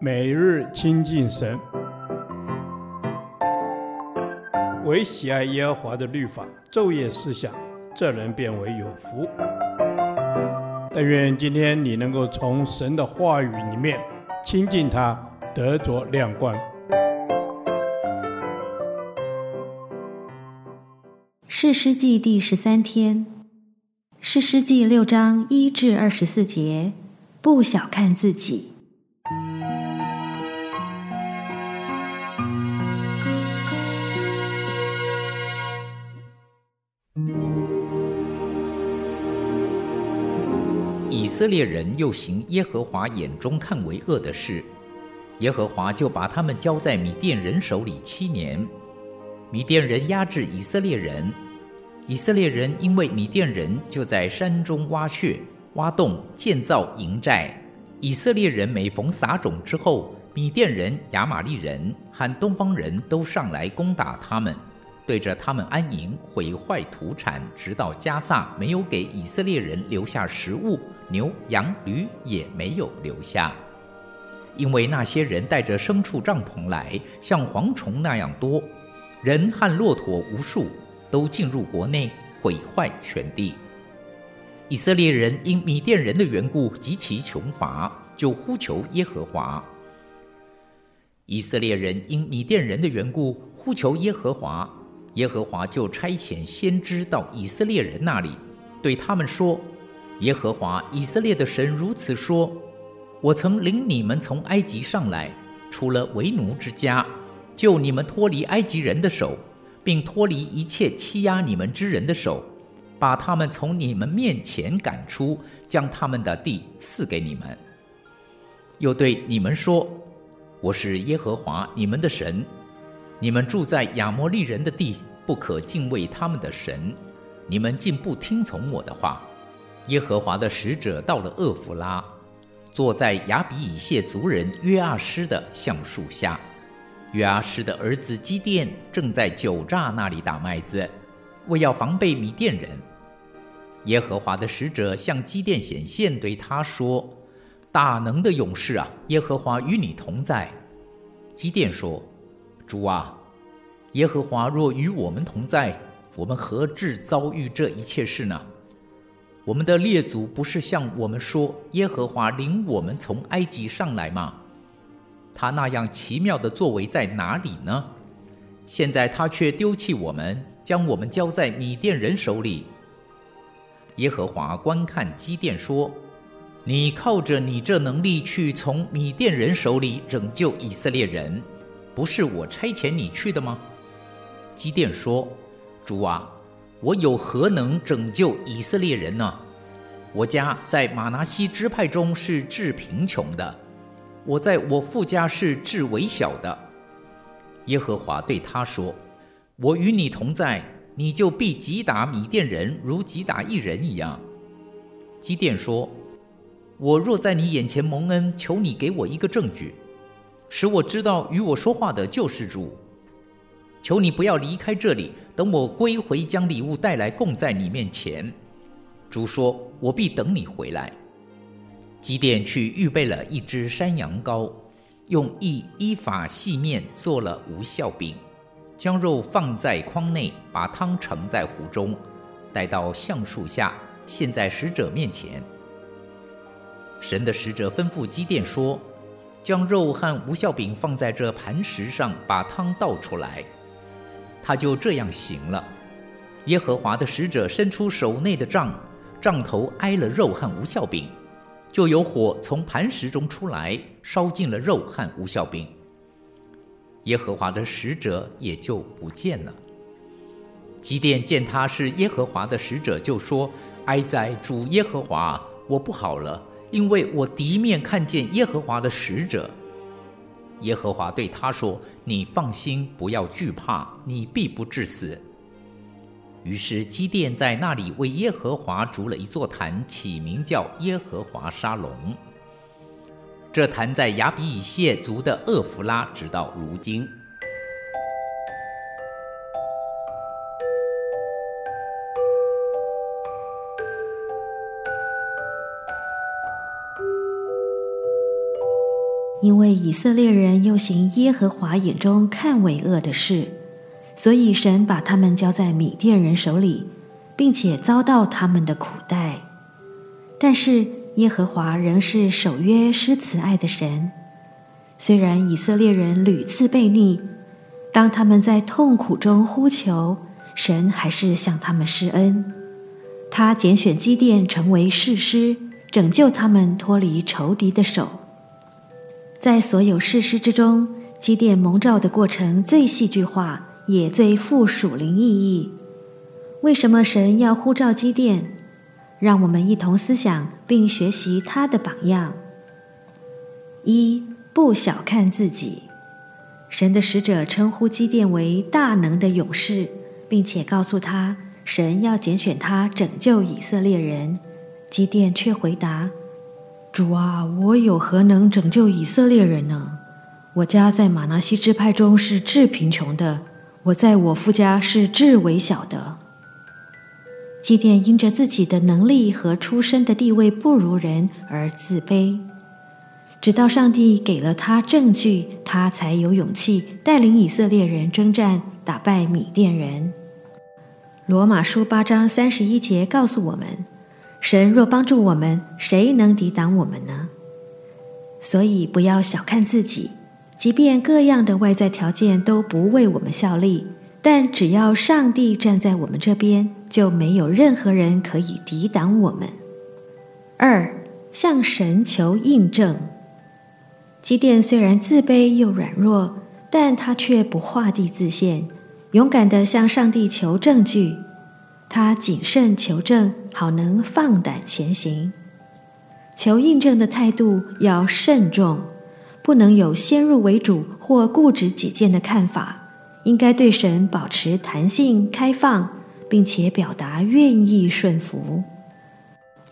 每日亲近神，唯喜爱耶和华的律法，昼夜思想，这人便为有福。但愿今天你能够从神的话语里面亲近他，得着亮光。是诗记第十三天，是诗记六章一至二十四节，不小看自己。以色列人又行耶和华眼中看为恶的事，耶和华就把他们交在米甸人手里七年。米甸人压制以色列人。以色列人因为米甸人就在山中挖穴、挖洞、建造营寨。以色列人每逢撒种之后，米甸人、亚玛力人和东方人都上来攻打他们，对着他们安营，毁坏土产，直到加萨，没有给以色列人留下食物，牛羊驴也没有留下，因为那些人带着牲畜帐篷来，像蝗虫那样多，人和骆驼无数。都进入国内，毁坏全地。以色列人因米甸人的缘故极其穷乏，就呼求耶和华。以色列人因米甸人的缘故呼求耶和华，耶和华就差遣先知到以色列人那里，对他们说：“耶和华以色列的神如此说：我曾领你们从埃及上来，出了为奴之家，救你们脱离埃及人的手。”并脱离一切欺压你们之人的手，把他们从你们面前赶出，将他们的地赐给你们。又对你们说：“我是耶和华你们的神，你们住在亚摩利人的地，不可敬畏他们的神。你们竟不听从我的话。”耶和华的使者到了厄弗拉，坐在亚比以谢族人约阿施的橡树下。约阿施的儿子基甸正在酒榨那里打麦子，为要防备米甸人。耶和华的使者向基甸显现，对他说：“大能的勇士啊，耶和华与你同在。”基甸说：“主啊，耶和华若与我们同在，我们何至遭遇这一切事呢？我们的列祖不是向我们说，耶和华领我们从埃及上来吗？”他那样奇妙的作为在哪里呢？现在他却丢弃我们，将我们交在米甸人手里。耶和华观看基甸说：“你靠着你这能力去从米甸人手里拯救以色列人，不是我差遣你去的吗？”基甸说：“主啊，我有何能拯救以色列人呢？我家在马拿西支派中是至贫穷的。”我在我父家是至微小的。耶和华对他说：“我与你同在，你就必击打米甸人，如击打一人一样。”基甸说：“我若在你眼前蒙恩，求你给我一个证据，使我知道与我说话的就是主。求你不要离开这里，等我归回，将礼物带来供在你面前。”主说：“我必等你回来。”基甸去预备了一只山羊羔，用一依法细面做了无酵饼，将肉放在筐内，把汤盛在壶中，带到橡树下，献在使者面前。神的使者吩咐基甸说：“将肉和无酵饼放在这磐石上，把汤倒出来。”他就这样行了。耶和华的使者伸出手内的杖，杖头挨了肉和无酵饼。就有火从磐石中出来，烧尽了肉和无酵饼。耶和华的使者也就不见了。基甸见他是耶和华的使者，就说：“哀哉，主耶和华，我不好了，因为我敌面看见耶和华的使者。”耶和华对他说：“你放心，不要惧怕，你必不致死。”于是基甸在那里为耶和华筑了一座坛，起名叫耶和华沙龙。这坛在亚比以谢族的厄弗拉，直到如今。因为以色列人又行耶和华眼中看为恶的事，所以神把他们交在米甸人手里，并且遭到他们的苦待。但是耶和华仍是守约施慈爱的神，虽然以色列人屡次悖逆，当他们在痛苦中呼求，神还是向他们施恩。他拣选基甸成为士师，拯救他们脱离仇敌的手。在所有士师之中，基甸蒙召的过程最戏剧化，也最富属灵意义。为什么神要呼召基甸？让我们一同思想并学习他的榜样。一，不小看自己。神的使者称呼基甸为大能的勇士，并且告诉他，神要拣选他拯救以色列人。基甸却回答：“主啊，我有何能拯救以色列人呢？我家在玛拿西支派中是至贫穷的，我在我父家是至微小的。”基甸因着自己的能力和出身的地位不如人而自卑，直到上帝给了他证据，他才有勇气带领以色列人征战，打败米甸人。罗马书八章三十一节告诉我们：神若帮助我们，谁能抵挡我们呢？所以不要小看自己，即便各样的外在条件都不为我们效力。但只要上帝站在我们这边，就没有任何人可以抵挡我们。二，向神求印证。基甸虽然自卑又软弱，但他却不画地自限，勇敢的向上帝求证据。他谨慎求证，好能放胆前行。求印证的态度要慎重，不能有先入为主或固执己见的看法。应该对神保持弹性、开放，并且表达愿意顺服。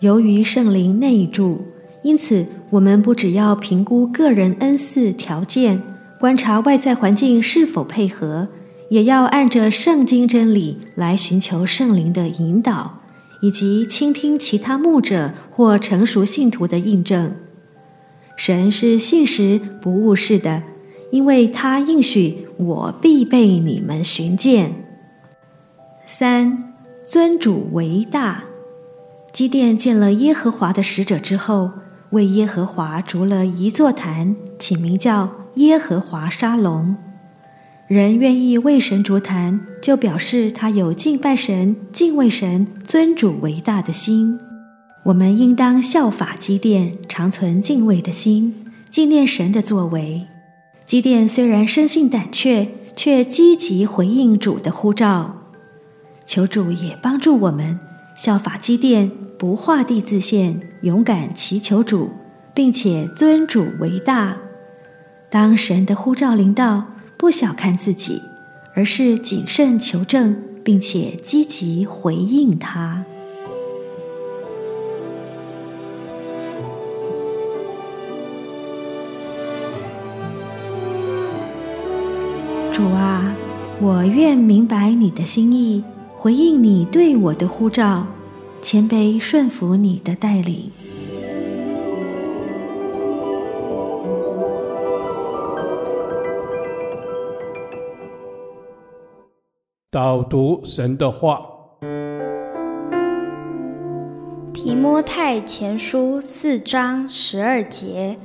由于圣灵内住，因此我们不只要评估个人恩赐条件，观察外在环境是否配合，也要按着圣经真理来寻求圣灵的引导，以及倾听其他牧者或成熟信徒的印证。神是信实不误事的。因为他应许我必被你们寻见。三，尊主为大。基甸见了耶和华的使者之后，为耶和华筑了一座坛，起名叫耶和华沙龙。人愿意为神筑坛，就表示他有敬拜神、敬畏神、尊主为大的心。我们应当效法基甸，常存敬畏的心，纪念神的作为。基甸虽然生性胆怯，却积极回应主的呼召。求主也帮助我们效法基甸，不画地自限，勇敢祈求主，并且尊主为大。当神的呼召临到，不小看自己，而是谨慎求证，并且积极回应他。主啊，我愿明白你的心意，回应你对我的呼召，谦卑顺服你的带领。导读神的话，提摩太前书四章十二节，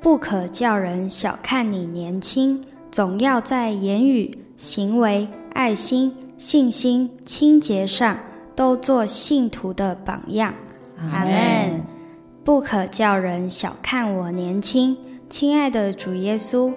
不可叫人小看你年轻。总要在言语、行为、爱心、信心、清洁上，都做信徒的榜样。阿门。不可叫人小看我年轻，亲爱的主耶稣，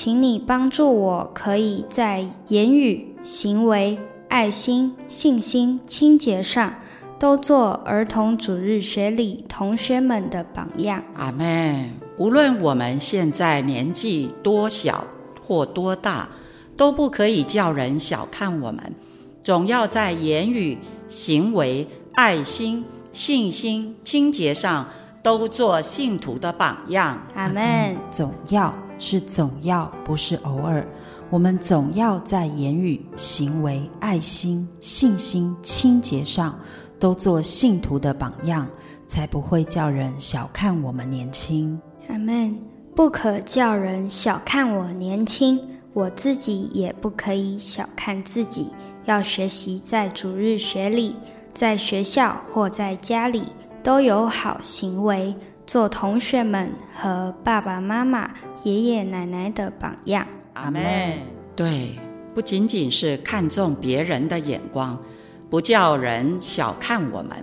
请你帮助我，可以在言语、行为、爱心、信心、清洁上，都做儿童主日学里同学们的榜样。阿门。无论我们现在年纪多小。或多大，都不可以叫人小看我们，总要在言语、行为、爱心、信心、清洁上，都做信徒的榜样。阿门。总要是总要，不是偶尔。我们总要在言语、行为、爱心、信心、清洁上，都做信徒的榜样，才不会叫人小看我们年轻。阿门。不可叫人小看我年轻，我自己也不可以小看自己。要学习在主日学里，在学校或在家里都有好行为，做同学们和爸爸妈妈、爷爷奶奶的榜样。阿妹。对，不仅仅是看重别人的眼光，不叫人小看我们，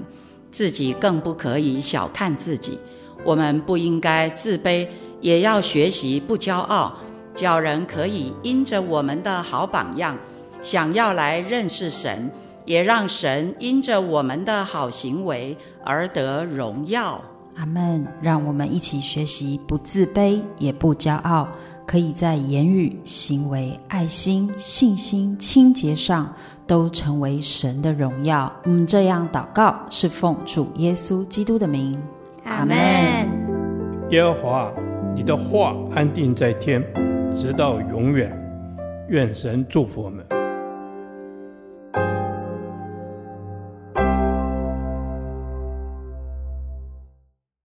自己更不可以小看自己。我们不应该自卑，也要学习不骄傲，叫人可以因着我们的好榜样，想要来认识神，也让神因着我们的好行为而得荣耀。阿门。让我们一起学习不自卑，也不骄傲。可以在言语、行为、爱心、信心、清洁上都成为神的荣耀。我们这样祷告，是奉主耶稣基督的名。阿门。耶和华，你的话安定在天，直到永远。愿神祝福我们。